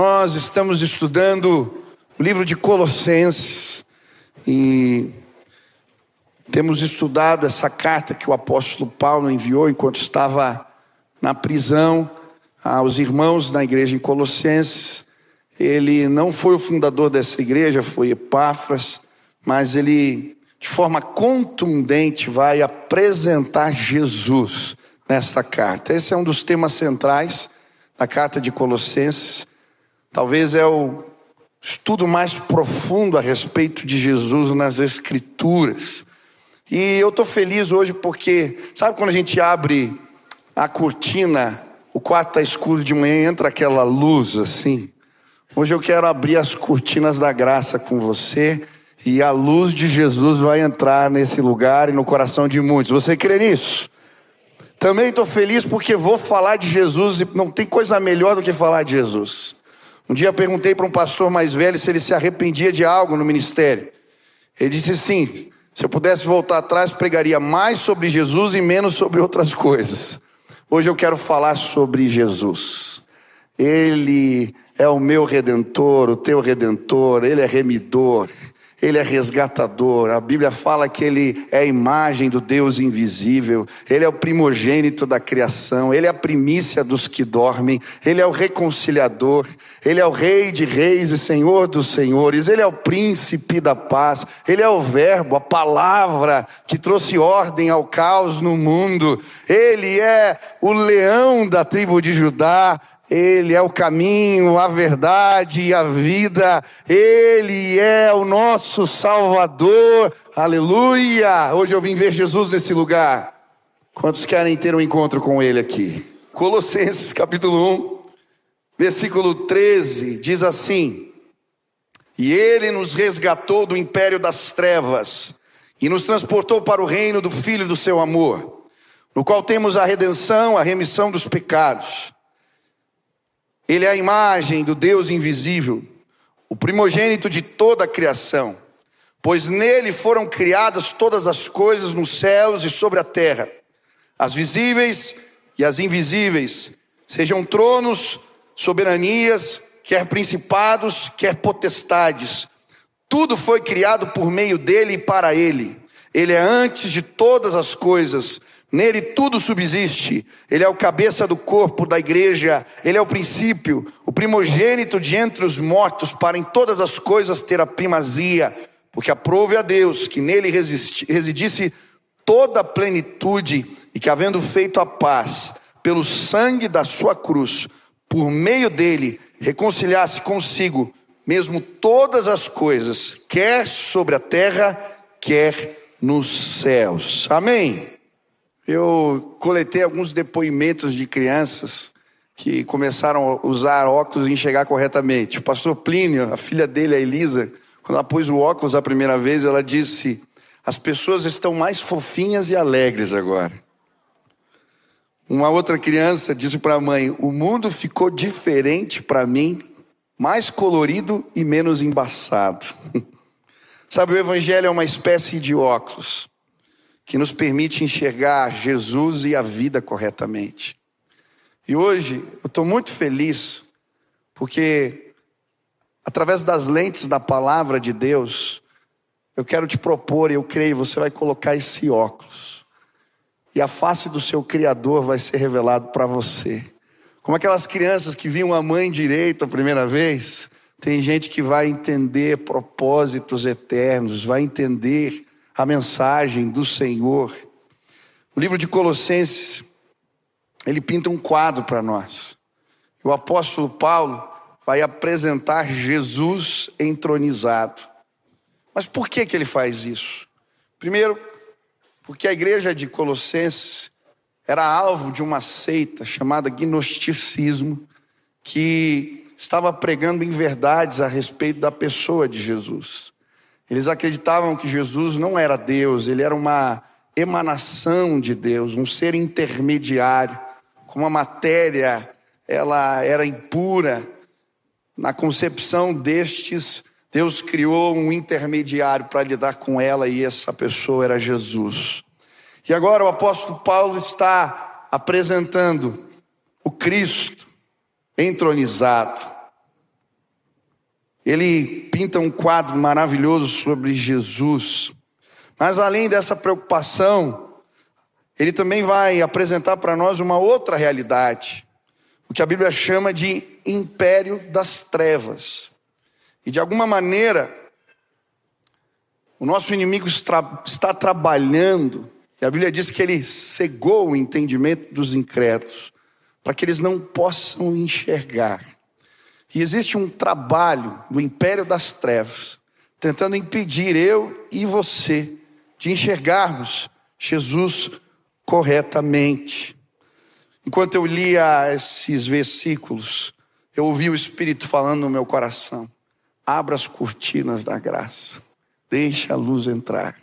Nós estamos estudando o livro de Colossenses e temos estudado essa carta que o apóstolo Paulo enviou enquanto estava na prisão aos irmãos na igreja em Colossenses. Ele não foi o fundador dessa igreja, foi Epáfras, mas ele, de forma contundente, vai apresentar Jesus nesta carta. Esse é um dos temas centrais da carta de Colossenses. Talvez é o estudo mais profundo a respeito de Jesus nas Escrituras. E eu estou feliz hoje porque, sabe quando a gente abre a cortina, o quarto está escuro de manhã, entra aquela luz assim. Hoje eu quero abrir as cortinas da graça com você e a luz de Jesus vai entrar nesse lugar e no coração de muitos. Você crê nisso? Também estou feliz porque vou falar de Jesus e não tem coisa melhor do que falar de Jesus. Um dia eu perguntei para um pastor mais velho se ele se arrependia de algo no ministério. Ele disse sim, se eu pudesse voltar atrás, pregaria mais sobre Jesus e menos sobre outras coisas. Hoje eu quero falar sobre Jesus. Ele é o meu redentor, o teu redentor, ele é remidor, ele é resgatador. A Bíblia fala que ele é a imagem do Deus invisível, ele é o primogênito da criação, ele é a primícia dos que dormem, ele é o reconciliador, ele é o rei de reis e senhor dos senhores, ele é o príncipe da paz, ele é o verbo, a palavra que trouxe ordem ao caos no mundo. Ele é o leão da tribo de Judá, ele é o caminho, a verdade e a vida. Ele é o nosso Salvador. Aleluia! Hoje eu vim ver Jesus nesse lugar. Quantos querem ter um encontro com Ele aqui? Colossenses capítulo 1, versículo 13, diz assim: E Ele nos resgatou do império das trevas e nos transportou para o reino do Filho do seu amor, no qual temos a redenção, a remissão dos pecados ele é a imagem do Deus invisível, o primogênito de toda a criação, pois nele foram criadas todas as coisas nos céus e sobre a terra, as visíveis e as invisíveis, sejam tronos, soberanias, quer principados, quer potestades. Tudo foi criado por meio dele e para ele. Ele é antes de todas as coisas Nele tudo subsiste. Ele é o cabeça do corpo da igreja. Ele é o princípio, o primogênito de entre os mortos, para em todas as coisas ter a primazia. Porque aprove a Deus que nele residisse toda a plenitude e que, havendo feito a paz pelo sangue da sua cruz, por meio dele reconciliasse consigo mesmo todas as coisas, quer sobre a terra, quer nos céus. Amém eu coletei alguns depoimentos de crianças que começaram a usar óculos e enxergar corretamente. O pastor Plínio, a filha dele, a Elisa, quando ela pôs o óculos a primeira vez, ela disse: As pessoas estão mais fofinhas e alegres agora. Uma outra criança disse para a mãe: O mundo ficou diferente para mim, mais colorido e menos embaçado. Sabe, o Evangelho é uma espécie de óculos que nos permite enxergar Jesus e a vida corretamente. E hoje eu estou muito feliz, porque através das lentes da palavra de Deus, eu quero te propor, e eu creio, você vai colocar esse óculos, e a face do seu Criador vai ser revelado para você. Como aquelas crianças que viam a mãe direita a primeira vez, tem gente que vai entender propósitos eternos, vai entender a mensagem do Senhor. O livro de Colossenses, ele pinta um quadro para nós. O apóstolo Paulo vai apresentar Jesus entronizado. Mas por que, que ele faz isso? Primeiro, porque a igreja de Colossenses era alvo de uma seita chamada gnosticismo, que estava pregando em verdades a respeito da pessoa de Jesus. Eles acreditavam que Jesus não era Deus, ele era uma emanação de Deus, um ser intermediário, como a matéria ela era impura. Na concepção destes, Deus criou um intermediário para lidar com ela e essa pessoa era Jesus. E agora o apóstolo Paulo está apresentando o Cristo entronizado. Ele pinta um quadro maravilhoso sobre Jesus. Mas além dessa preocupação, ele também vai apresentar para nós uma outra realidade, o que a Bíblia chama de império das trevas. E de alguma maneira, o nosso inimigo está trabalhando, e a Bíblia diz que ele cegou o entendimento dos incrédulos, para que eles não possam enxergar. E existe um trabalho do império das trevas, tentando impedir eu e você de enxergarmos Jesus corretamente. Enquanto eu lia esses versículos, eu ouvi o Espírito falando no meu coração: abra as cortinas da graça, deixa a luz entrar.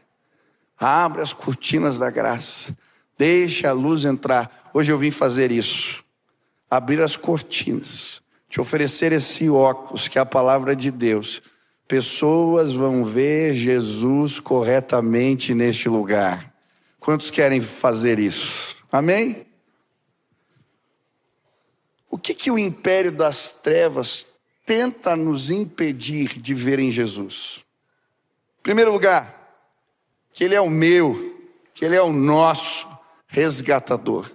Abra as cortinas da graça, deixa a luz entrar. Hoje eu vim fazer isso, abrir as cortinas, te oferecer esse óculos que é a palavra de Deus pessoas vão ver Jesus corretamente neste lugar. Quantos querem fazer isso? Amém? O que, que o império das trevas tenta nos impedir de ver em Jesus? Em primeiro lugar, que Ele é o meu, que Ele é o nosso resgatador.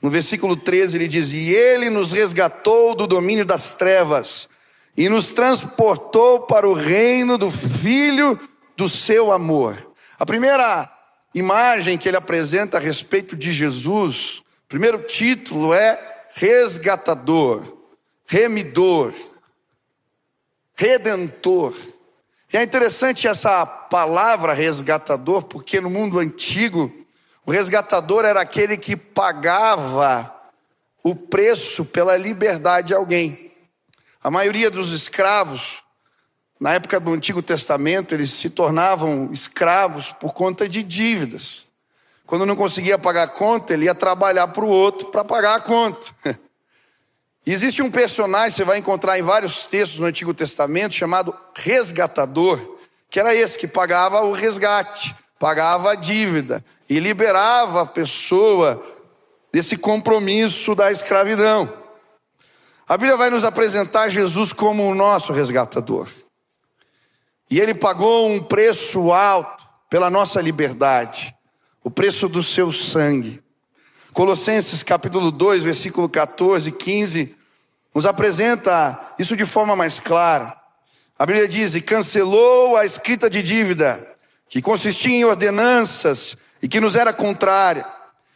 No versículo 13 ele diz: E Ele nos resgatou do domínio das trevas e nos transportou para o reino do Filho do seu amor. A primeira imagem que ele apresenta a respeito de Jesus, o primeiro título é resgatador, remidor, redentor. E é interessante essa palavra resgatador, porque no mundo antigo, o resgatador era aquele que pagava o preço pela liberdade de alguém. A maioria dos escravos, na época do Antigo Testamento, eles se tornavam escravos por conta de dívidas. Quando não conseguia pagar a conta, ele ia trabalhar para o outro para pagar a conta. E existe um personagem, você vai encontrar em vários textos no Antigo Testamento, chamado resgatador, que era esse que pagava o resgate, pagava a dívida e liberava a pessoa desse compromisso da escravidão. A Bíblia vai nos apresentar Jesus como o nosso resgatador. E ele pagou um preço alto pela nossa liberdade, o preço do seu sangue. Colossenses capítulo 2, versículo 14 e 15, nos apresenta isso de forma mais clara. A Bíblia diz: E cancelou a escrita de dívida, que consistia em ordenanças e que nos era contrária.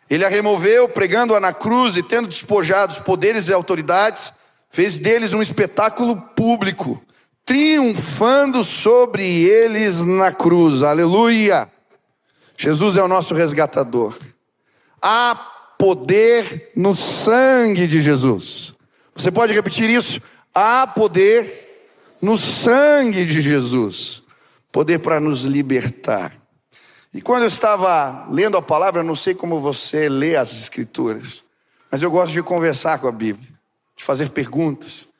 Ele a removeu, pregando-a na cruz e tendo despojado os poderes e autoridades, fez deles um espetáculo público, triunfando sobre eles na cruz. Aleluia! Jesus é o nosso resgatador. Há poder no sangue de Jesus. Você pode repetir isso? Há poder no sangue de Jesus. Poder para nos libertar. E quando eu estava lendo a palavra, eu não sei como você lê as Escrituras, mas eu gosto de conversar com a Bíblia de fazer perguntas.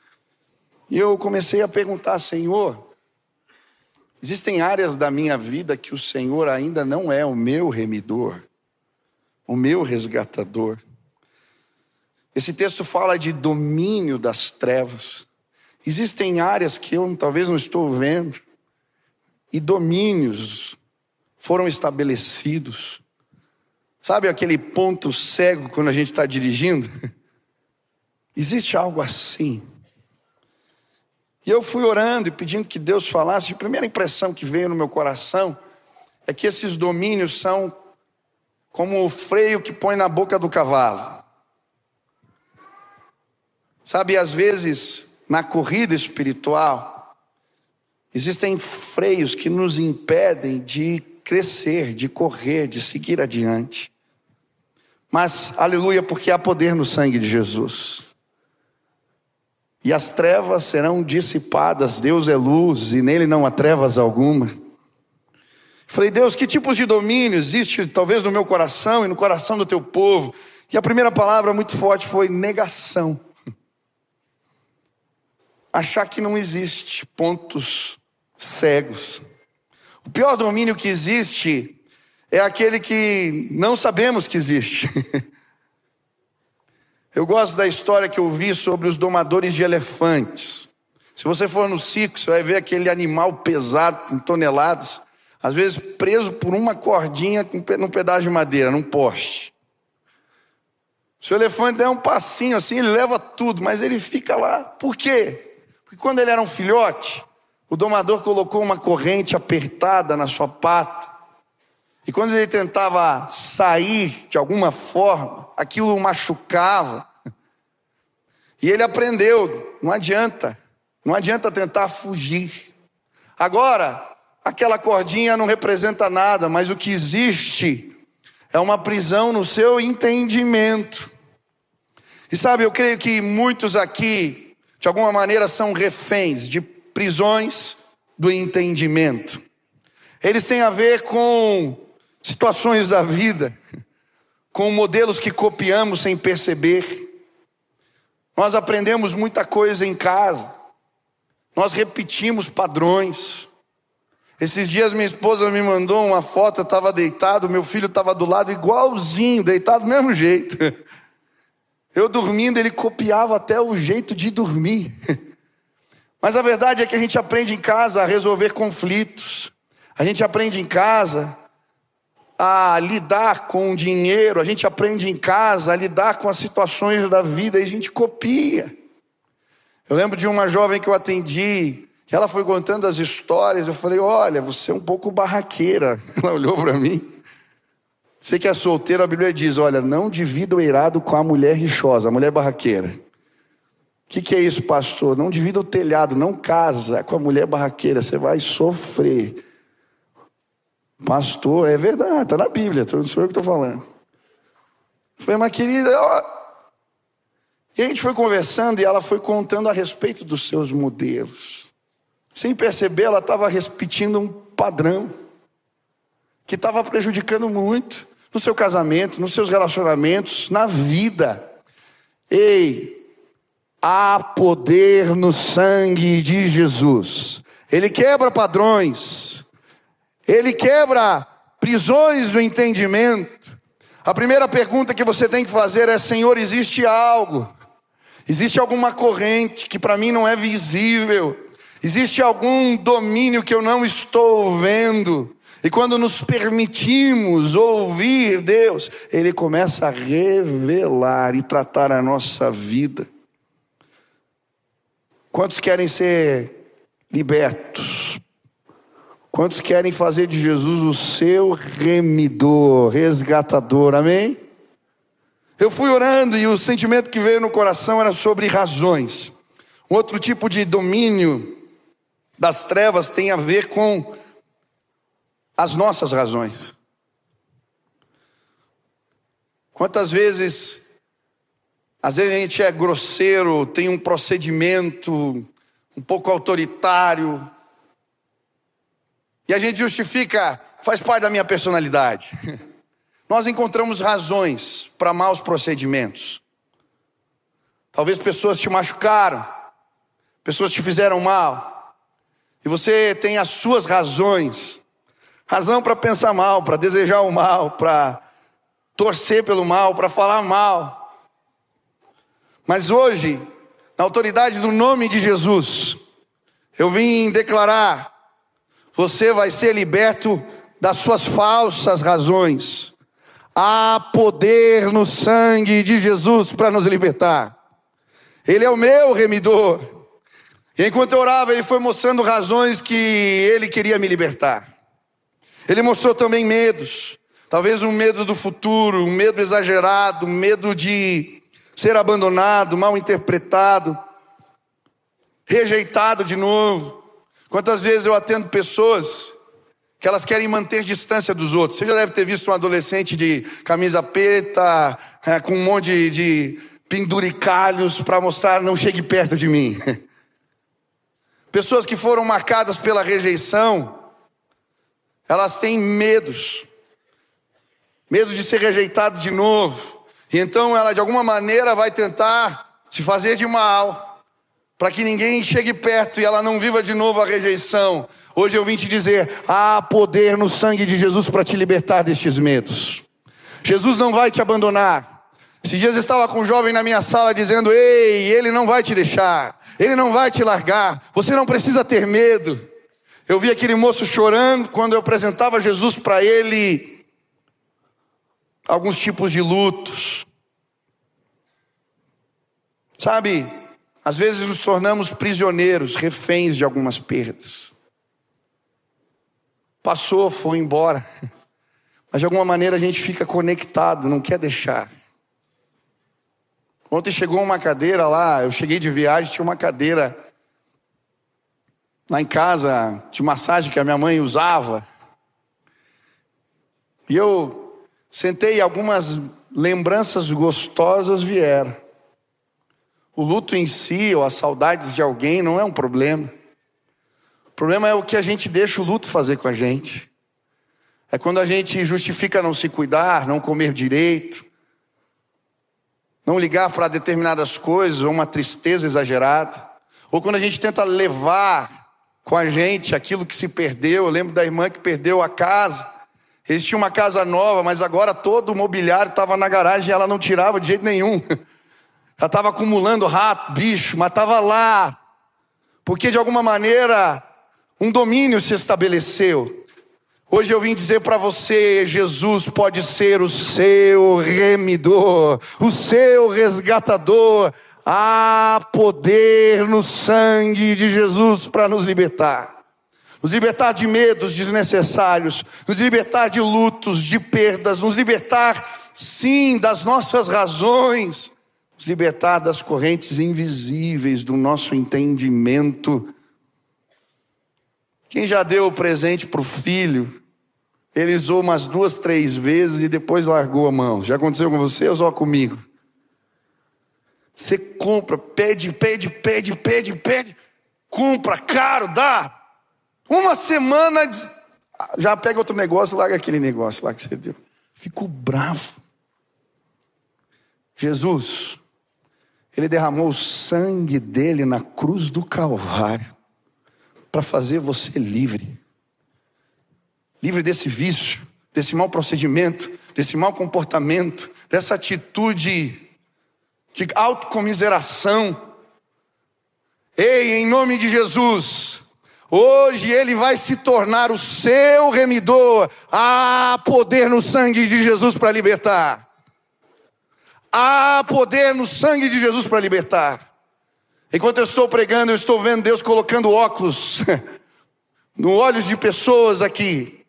E eu comecei a perguntar, Senhor, existem áreas da minha vida que o Senhor ainda não é o meu remidor, o meu resgatador. Esse texto fala de domínio das trevas. Existem áreas que eu talvez não estou vendo, e domínios foram estabelecidos. Sabe aquele ponto cego quando a gente está dirigindo? Existe algo assim. E eu fui orando e pedindo que Deus falasse. A primeira impressão que veio no meu coração é que esses domínios são como o freio que põe na boca do cavalo. Sabe, às vezes, na corrida espiritual, existem freios que nos impedem de crescer, de correr, de seguir adiante. Mas, aleluia, porque há poder no sangue de Jesus e as trevas serão dissipadas. Deus é luz e nele não há trevas alguma. Falei, Deus, que tipos de domínio existe talvez no meu coração e no coração do teu povo? E a primeira palavra muito forte foi negação. Achar que não existe pontos cegos. O pior domínio que existe é aquele que não sabemos que existe. Eu gosto da história que eu vi sobre os domadores de elefantes. Se você for no circo, você vai ver aquele animal pesado, com toneladas, às vezes preso por uma cordinha num pedaço de madeira, num poste. Se o elefante der um passinho assim, ele leva tudo, mas ele fica lá. Por quê? Porque quando ele era um filhote, o domador colocou uma corrente apertada na sua pata. E quando ele tentava sair de alguma forma, aquilo o machucava. E ele aprendeu, não adianta, não adianta tentar fugir. Agora, aquela cordinha não representa nada, mas o que existe é uma prisão no seu entendimento. E sabe, eu creio que muitos aqui, de alguma maneira, são reféns de prisões do entendimento. Eles têm a ver com situações da vida, com modelos que copiamos sem perceber. Nós aprendemos muita coisa em casa, nós repetimos padrões. Esses dias minha esposa me mandou uma foto, eu estava deitado, meu filho estava do lado, igualzinho, deitado do mesmo jeito. Eu dormindo, ele copiava até o jeito de dormir. Mas a verdade é que a gente aprende em casa a resolver conflitos, a gente aprende em casa a lidar com o dinheiro, a gente aprende em casa a lidar com as situações da vida e a gente copia. Eu lembro de uma jovem que eu atendi, ela foi contando as histórias, eu falei: Olha, você é um pouco barraqueira. Ela olhou para mim. Você que é solteiro, a Bíblia diz: Olha, não divida o eirado com a mulher rixosa, a mulher barraqueira. O que, que é isso, pastor? Não divida o telhado, não casa com a mulher barraqueira, você vai sofrer. Pastor, é verdade, está na Bíblia, não sou eu que estou falando. Foi uma querida, ó. E a gente foi conversando e ela foi contando a respeito dos seus modelos. Sem perceber, ela estava repetindo um padrão que estava prejudicando muito no seu casamento, nos seus relacionamentos, na vida. Ei, há poder no sangue de Jesus. Ele quebra padrões. Ele quebra prisões do entendimento. A primeira pergunta que você tem que fazer é: Senhor, existe algo? Existe alguma corrente que para mim não é visível? Existe algum domínio que eu não estou vendo? E quando nos permitimos ouvir Deus, Ele começa a revelar e tratar a nossa vida. Quantos querem ser libertos? Quantos querem fazer de Jesus o seu remidor, resgatador? Amém? Eu fui orando e o sentimento que veio no coração era sobre razões. Outro tipo de domínio das trevas tem a ver com as nossas razões. Quantas vezes, às vezes a gente é grosseiro, tem um procedimento um pouco autoritário, e a gente justifica, faz parte da minha personalidade. Nós encontramos razões para maus procedimentos. Talvez pessoas te machucaram, pessoas te fizeram mal, e você tem as suas razões, razão para pensar mal, para desejar o mal, para torcer pelo mal, para falar mal. Mas hoje, na autoridade do nome de Jesus, eu vim declarar: você vai ser liberto das suas falsas razões. Há poder no sangue de Jesus para nos libertar. Ele é o meu remidor. E enquanto eu orava, ele foi mostrando razões que ele queria me libertar. Ele mostrou também medos. Talvez um medo do futuro, um medo exagerado, um medo de ser abandonado, mal interpretado, rejeitado de novo. Quantas vezes eu atendo pessoas que elas querem manter distância dos outros. Você já deve ter visto um adolescente de camisa preta, é, com um monte de, de penduricalhos para mostrar não chegue perto de mim. Pessoas que foram marcadas pela rejeição, elas têm medos. Medo de ser rejeitado de novo. E então ela de alguma maneira vai tentar se fazer de mal, para que ninguém chegue perto e ela não viva de novo a rejeição. Hoje eu vim te dizer: há poder no sangue de Jesus para te libertar destes medos. Jesus não vai te abandonar. Esses dias eu estava com um jovem na minha sala dizendo: Ei, ele não vai te deixar. Ele não vai te largar. Você não precisa ter medo. Eu vi aquele moço chorando quando eu apresentava Jesus para ele alguns tipos de lutos. Sabe, às vezes nos tornamos prisioneiros, reféns de algumas perdas. Passou, foi embora. Mas de alguma maneira a gente fica conectado, não quer deixar. Ontem chegou uma cadeira lá, eu cheguei de viagem, tinha uma cadeira lá em casa de massagem que a minha mãe usava. E eu sentei e algumas lembranças gostosas vieram. O luto em si, ou as saudades de alguém, não é um problema. O problema é o que a gente deixa o luto fazer com a gente. É quando a gente justifica não se cuidar, não comer direito, não ligar para determinadas coisas, ou uma tristeza exagerada, ou quando a gente tenta levar com a gente aquilo que se perdeu. Eu lembro da irmã que perdeu a casa. Eles tinham uma casa nova, mas agora todo o mobiliário estava na garagem e ela não tirava de jeito nenhum. Ela estava acumulando rato, bicho, mas estava lá. Porque de alguma maneira um domínio se estabeleceu. Hoje eu vim dizer para você: Jesus pode ser o seu remidor, o seu resgatador. Há poder no sangue de Jesus para nos libertar. Nos libertar de medos desnecessários, nos libertar de lutos, de perdas, nos libertar, sim, das nossas razões nos libertar das correntes invisíveis do nosso entendimento. Quem já deu o presente para o filho, ele usou umas duas, três vezes e depois largou a mão. Já aconteceu com você ou só comigo? Você compra, pede, pede, pede, pede, pede, compra, caro, dá. Uma semana, já pega outro negócio, larga aquele negócio lá que você deu. Fico bravo. Jesus, ele derramou o sangue dele na cruz do Calvário para fazer você livre. Livre desse vício, desse mau procedimento, desse mau comportamento, dessa atitude de autocomiseração. Ei, em nome de Jesus, hoje ele vai se tornar o seu remidor. Há poder no sangue de Jesus para libertar. Há poder no sangue de Jesus para libertar. Enquanto eu estou pregando, eu estou vendo Deus colocando óculos no olhos de pessoas aqui.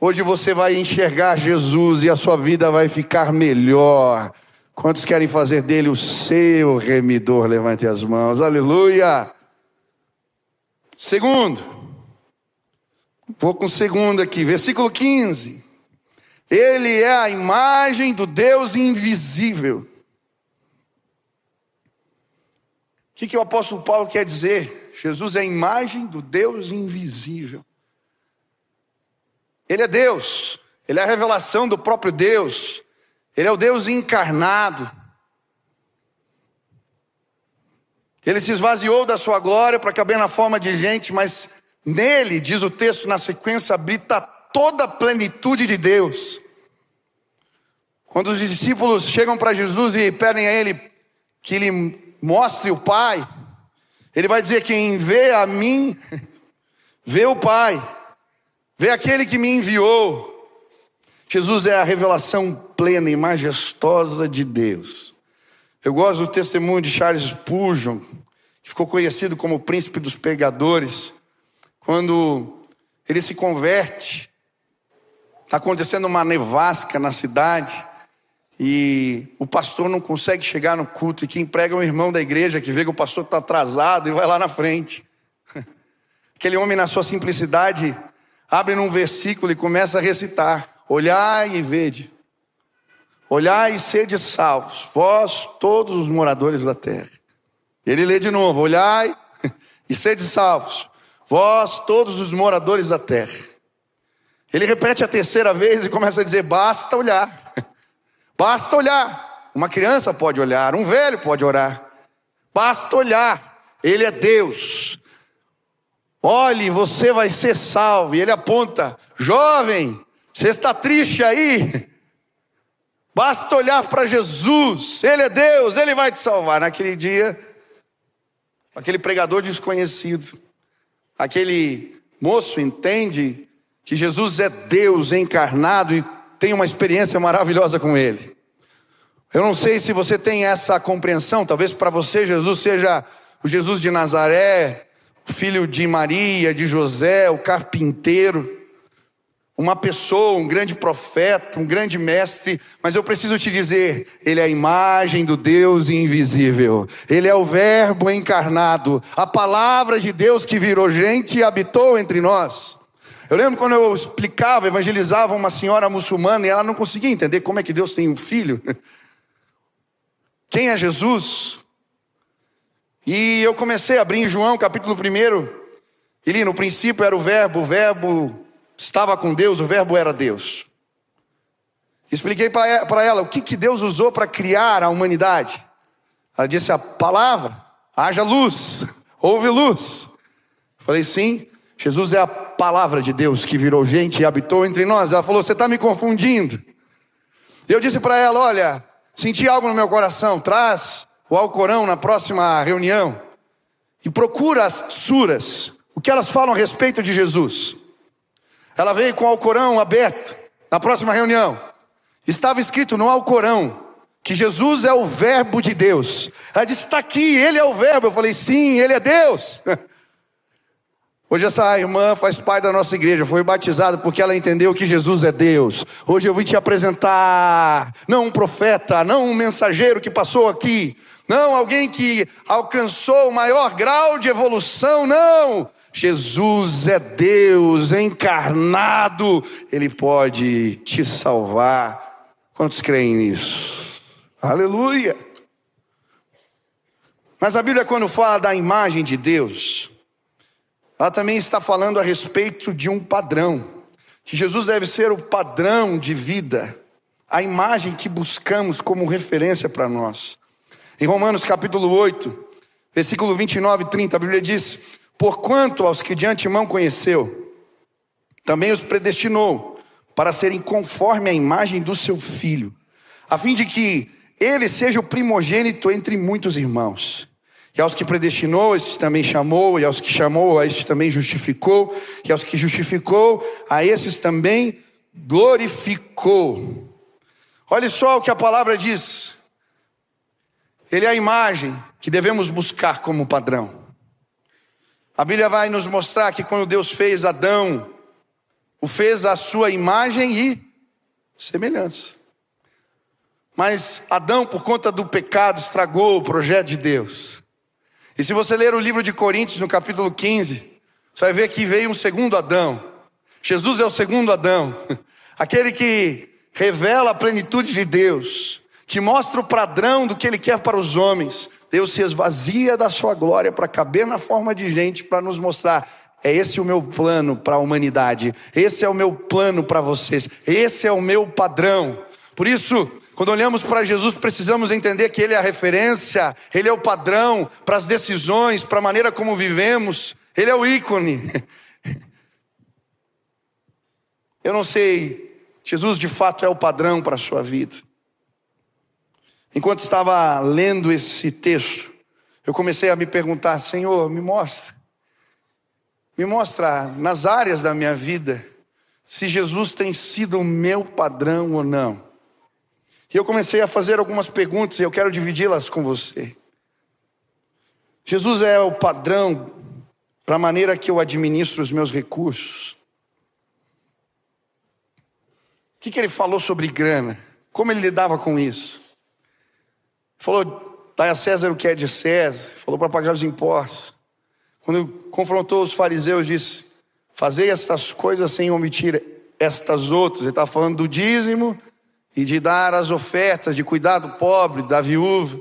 Hoje você vai enxergar Jesus e a sua vida vai ficar melhor. Quantos querem fazer dele o seu remidor? Levante as mãos. Aleluia. Segundo. Vou com o segundo aqui, versículo 15. Ele é a imagem do Deus invisível. O que, que o apóstolo Paulo quer dizer? Jesus é a imagem do Deus invisível. Ele é Deus, ele é a revelação do próprio Deus, ele é o Deus encarnado. Ele se esvaziou da sua glória para caber na forma de gente, mas nele, diz o texto na sequência, habita toda a plenitude de Deus. Quando os discípulos chegam para Jesus e pedem a Ele que Ele mostre o Pai, Ele vai dizer: Quem vê a mim, vê o Pai, vê aquele que me enviou. Jesus é a revelação plena e majestosa de Deus. Eu gosto do testemunho de Charles Spurgeon, que ficou conhecido como o príncipe dos pregadores, quando ele se converte, está acontecendo uma nevasca na cidade, e o pastor não consegue chegar no culto, e quem prega é um irmão da igreja que vê que o pastor está atrasado e vai lá na frente. Aquele homem, na sua simplicidade, abre num versículo e começa a recitar: Olhai e vede, olhai e sede salvos, vós todos os moradores da terra. Ele lê de novo: Olhai e sede salvos, vós todos os moradores da terra. Ele repete a terceira vez e começa a dizer: Basta olhar. Basta olhar. Uma criança pode olhar, um velho pode orar. Basta olhar. Ele é Deus. Olhe, você vai ser salvo. E ele aponta: jovem, você está triste aí? Basta olhar para Jesus. Ele é Deus, ele vai te salvar. Naquele dia, aquele pregador desconhecido. Aquele moço entende que Jesus é Deus encarnado e tem uma experiência maravilhosa com ele. Eu não sei se você tem essa compreensão, talvez para você Jesus seja o Jesus de Nazaré, o filho de Maria, de José, o carpinteiro uma pessoa, um grande profeta, um grande mestre, mas eu preciso te dizer, ele é a imagem do Deus invisível, ele é o Verbo encarnado, a palavra de Deus que virou gente e habitou entre nós. Eu lembro quando eu explicava, evangelizava uma senhora muçulmana e ela não conseguia entender como é que Deus tem um filho. Quem é Jesus? E eu comecei a abrir em João capítulo 1. Ele no princípio era o Verbo, o Verbo estava com Deus, o Verbo era Deus. Expliquei para ela o que, que Deus usou para criar a humanidade. Ela disse a palavra, haja luz, houve luz. Falei, sim, Jesus é a palavra de Deus que virou gente e habitou entre nós. Ela falou, você está me confundindo. Eu disse para ela, olha, senti algo no meu coração, traz o Alcorão na próxima reunião e procura as suras, o que elas falam a respeito de Jesus. Ela veio com o Alcorão aberto na próxima reunião. Estava escrito no Alcorão que Jesus é o Verbo de Deus. Ela disse: está aqui, Ele é o Verbo. Eu falei: sim, Ele é Deus. Hoje essa irmã faz parte da nossa igreja, foi batizada porque ela entendeu que Jesus é Deus. Hoje eu vim te apresentar, não um profeta, não um mensageiro que passou aqui, não alguém que alcançou o maior grau de evolução, não. Jesus é Deus encarnado, Ele pode te salvar. Quantos creem nisso? Aleluia! Mas a Bíblia, quando fala da imagem de Deus, ela também está falando a respeito de um padrão, que Jesus deve ser o padrão de vida, a imagem que buscamos como referência para nós. Em Romanos capítulo 8, versículo 29 e 30, a Bíblia diz: Porquanto aos que de antemão conheceu, também os predestinou para serem conforme a imagem do seu filho, a fim de que ele seja o primogênito entre muitos irmãos. E aos que predestinou, estes também chamou, e aos que chamou, a estes também justificou, e aos que justificou, a esses também glorificou. Olha só o que a palavra diz. Ele é a imagem que devemos buscar como padrão. A Bíblia vai nos mostrar que quando Deus fez Adão, o fez à sua imagem e semelhança. Mas Adão, por conta do pecado, estragou o projeto de Deus. E se você ler o livro de Coríntios, no capítulo 15, você vai ver que veio um segundo Adão. Jesus é o segundo Adão, aquele que revela a plenitude de Deus, que mostra o padrão do que ele quer para os homens, Deus se esvazia da sua glória para caber na forma de gente, para nos mostrar: é esse o meu plano para a humanidade, esse é o meu plano para vocês, esse é o meu padrão. Por isso, quando olhamos para Jesus, precisamos entender que Ele é a referência, Ele é o padrão para as decisões, para a maneira como vivemos, Ele é o ícone. Eu não sei, Jesus de fato é o padrão para a sua vida. Enquanto estava lendo esse texto, eu comecei a me perguntar: Senhor, me mostra, me mostra nas áreas da minha vida se Jesus tem sido o meu padrão ou não. E eu comecei a fazer algumas perguntas e eu quero dividi-las com você. Jesus é o padrão para a maneira que eu administro os meus recursos. O que, que ele falou sobre grana? Como ele lidava com isso? Falou, dai a César o que é de César. Falou para pagar os impostos. Quando confrontou os fariseus, disse: Fazei estas coisas sem omitir estas outras. Ele está falando do dízimo e de dar as ofertas, de cuidar do pobre, da viúva.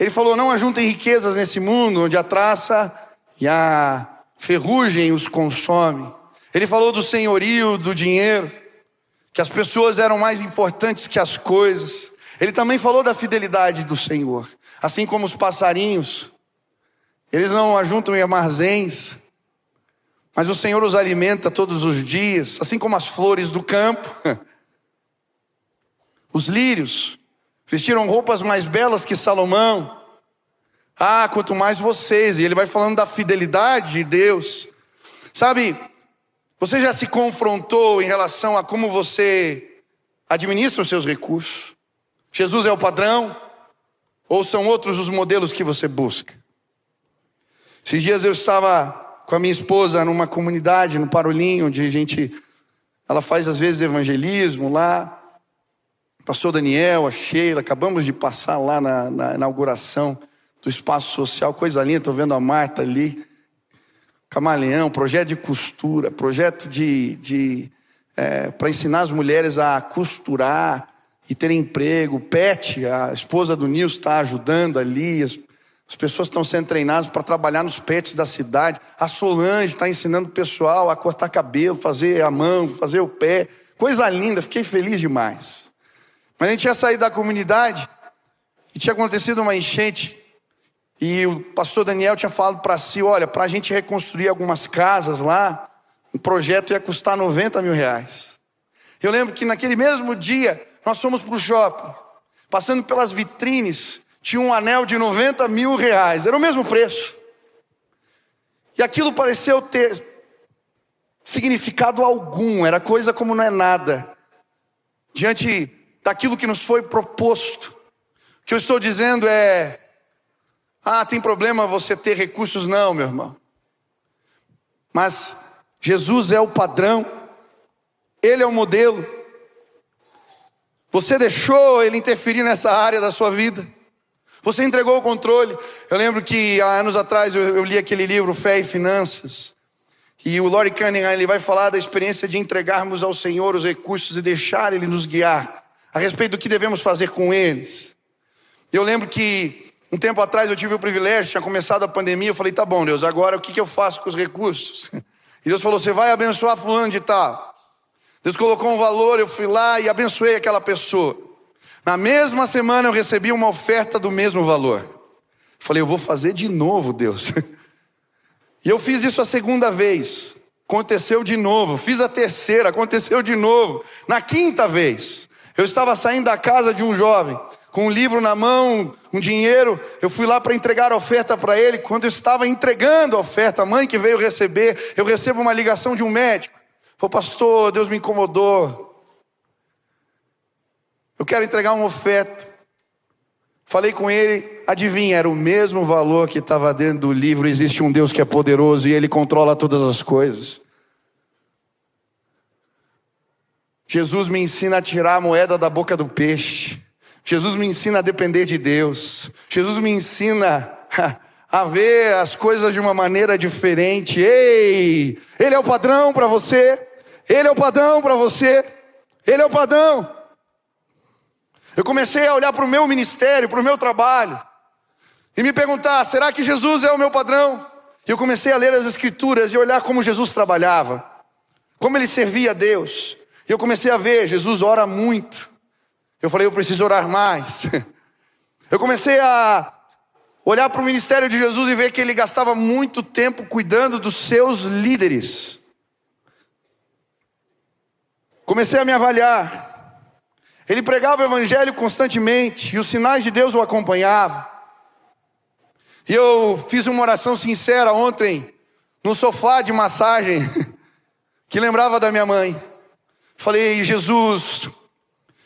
Ele falou: Não ajuntem riquezas nesse mundo onde a traça e a ferrugem os consome. Ele falou do senhorio do dinheiro, que as pessoas eram mais importantes que as coisas. Ele também falou da fidelidade do Senhor. Assim como os passarinhos, eles não ajuntam em armazéns, mas o Senhor os alimenta todos os dias, assim como as flores do campo. Os lírios vestiram roupas mais belas que Salomão. Ah, quanto mais vocês. E ele vai falando da fidelidade de Deus. Sabe, você já se confrontou em relação a como você administra os seus recursos? Jesus é o padrão? Ou são outros os modelos que você busca? Esses dias eu estava com a minha esposa numa comunidade, no Parolinho, onde a gente. Ela faz às vezes evangelismo lá. Pastor Daniel, a Sheila, acabamos de passar lá na, na inauguração do espaço social, coisa linda, estou vendo a Marta ali. Camaleão, projeto de costura, projeto de, de é, para ensinar as mulheres a costurar e ter emprego. Pet, a esposa do Nilson, está ajudando ali. As, as pessoas estão sendo treinadas para trabalhar nos pets da cidade. A Solange está ensinando o pessoal a cortar cabelo, fazer a mão, fazer o pé. Coisa linda, fiquei feliz demais. Mas a gente ia sair da comunidade e tinha acontecido uma enchente. E o pastor Daniel tinha falado para si: olha, para a gente reconstruir algumas casas lá, o projeto ia custar 90 mil reais. Eu lembro que naquele mesmo dia nós fomos para o shopping, passando pelas vitrines, tinha um anel de 90 mil reais, era o mesmo preço. E aquilo pareceu ter significado algum, era coisa como não é nada, diante daquilo que nos foi proposto. O que eu estou dizendo é: ah, tem problema você ter recursos? Não, meu irmão. Mas Jesus é o padrão, Ele é o modelo. Você deixou Ele interferir nessa área da sua vida. Você entregou o controle. Eu lembro que há anos atrás eu, eu li aquele livro Fé e Finanças. E o Lori Cunningham ele vai falar da experiência de entregarmos ao Senhor os recursos e deixar Ele nos guiar a respeito do que devemos fazer com eles. Eu lembro que um tempo atrás eu tive o privilégio, tinha começado a pandemia, eu falei, tá bom, Deus, agora o que, que eu faço com os recursos? E Deus falou, você vai abençoar fulano de tal. Deus colocou um valor, eu fui lá e abençoei aquela pessoa. Na mesma semana eu recebi uma oferta do mesmo valor. Falei, eu vou fazer de novo, Deus. E eu fiz isso a segunda vez. Aconteceu de novo. Fiz a terceira, aconteceu de novo. Na quinta vez, eu estava saindo da casa de um jovem, com um livro na mão, um dinheiro. Eu fui lá para entregar a oferta para ele. Quando eu estava entregando a oferta, a mãe que veio receber, eu recebo uma ligação de um médico. Falei, pastor, Deus me incomodou. Eu quero entregar uma oferta. Falei com ele, adivinha, era o mesmo valor que estava dentro do livro. Existe um Deus que é poderoso e ele controla todas as coisas. Jesus me ensina a tirar a moeda da boca do peixe. Jesus me ensina a depender de Deus. Jesus me ensina a ver as coisas de uma maneira diferente. Ei, Ele é o padrão para você. Ele é o padrão para você. Ele é o padrão. Eu comecei a olhar para o meu ministério, para o meu trabalho, e me perguntar: será que Jesus é o meu padrão? E eu comecei a ler as Escrituras e olhar como Jesus trabalhava, como ele servia a Deus. E eu comecei a ver: Jesus ora muito. Eu falei: eu preciso orar mais. Eu comecei a olhar para o ministério de Jesus e ver que ele gastava muito tempo cuidando dos seus líderes. Comecei a me avaliar. Ele pregava o evangelho constantemente e os sinais de Deus o acompanhavam. E eu fiz uma oração sincera ontem no sofá de massagem que lembrava da minha mãe. Falei, Jesus,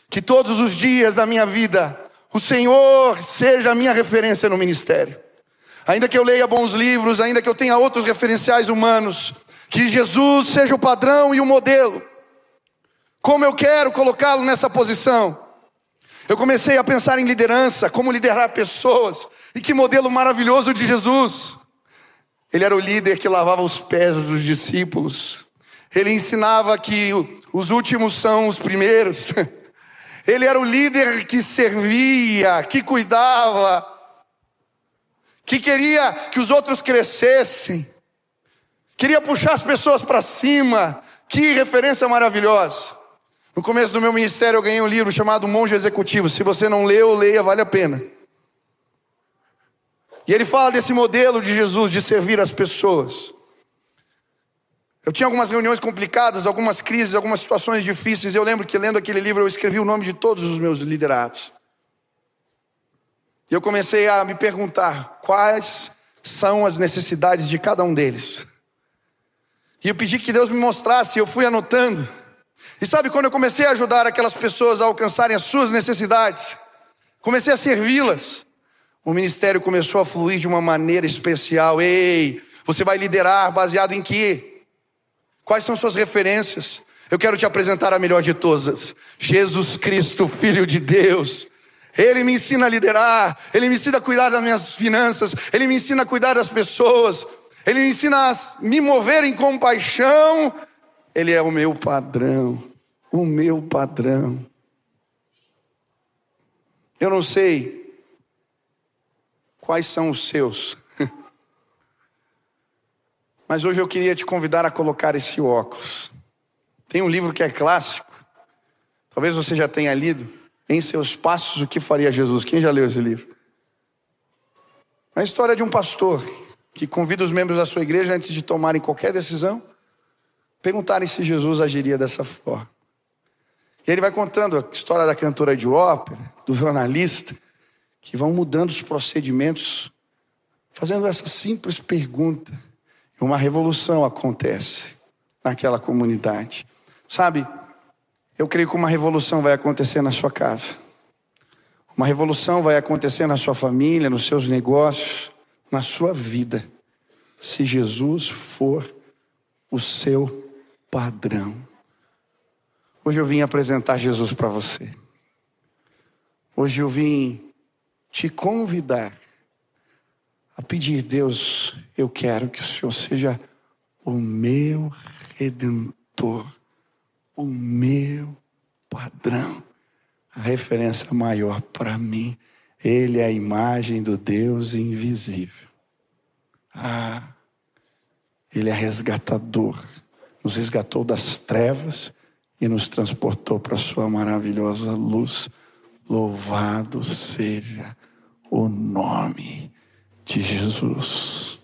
que todos os dias da minha vida o Senhor seja a minha referência no ministério. Ainda que eu leia bons livros, ainda que eu tenha outros referenciais humanos, que Jesus seja o padrão e o modelo. Como eu quero colocá-lo nessa posição? Eu comecei a pensar em liderança, como liderar pessoas, e que modelo maravilhoso de Jesus. Ele era o líder que lavava os pés dos discípulos, ele ensinava que os últimos são os primeiros, ele era o líder que servia, que cuidava, que queria que os outros crescessem, queria puxar as pessoas para cima. Que referência maravilhosa. No começo do meu ministério eu ganhei um livro chamado Monge Executivo. Se você não leu, leia, vale a pena. E ele fala desse modelo de Jesus de servir as pessoas. Eu tinha algumas reuniões complicadas, algumas crises, algumas situações difíceis. Eu lembro que lendo aquele livro eu escrevi o nome de todos os meus liderados. E eu comecei a me perguntar quais são as necessidades de cada um deles. E eu pedi que Deus me mostrasse, eu fui anotando. E sabe quando eu comecei a ajudar aquelas pessoas a alcançarem as suas necessidades, comecei a servi-las, o ministério começou a fluir de uma maneira especial. Ei, você vai liderar baseado em quê? Quais são suas referências? Eu quero te apresentar a melhor de todas: Jesus Cristo, Filho de Deus. Ele me ensina a liderar, ele me ensina a cuidar das minhas finanças, ele me ensina a cuidar das pessoas, ele me ensina a me mover em compaixão. Ele é o meu padrão, o meu padrão. Eu não sei quais são os seus, mas hoje eu queria te convidar a colocar esse óculos. Tem um livro que é clássico, talvez você já tenha lido, Em Seus Passos, o que faria Jesus? Quem já leu esse livro? É a história de um pastor que convida os membros da sua igreja, antes de tomarem qualquer decisão, perguntarem se Jesus agiria dessa forma. E ele vai contando a história da cantora de ópera, do jornalista, que vão mudando os procedimentos, fazendo essa simples pergunta. Uma revolução acontece naquela comunidade. Sabe, eu creio que uma revolução vai acontecer na sua casa. Uma revolução vai acontecer na sua família, nos seus negócios, na sua vida, se Jesus for o seu padrão. Hoje eu vim apresentar Jesus para você. Hoje eu vim te convidar a pedir, Deus, eu quero que o Senhor seja o meu redentor o meu padrão, a referência maior para mim. Ele é a imagem do Deus invisível. Ah, ele é resgatador. Nos resgatou das trevas e nos transportou para a sua maravilhosa luz. Louvado seja o nome de Jesus.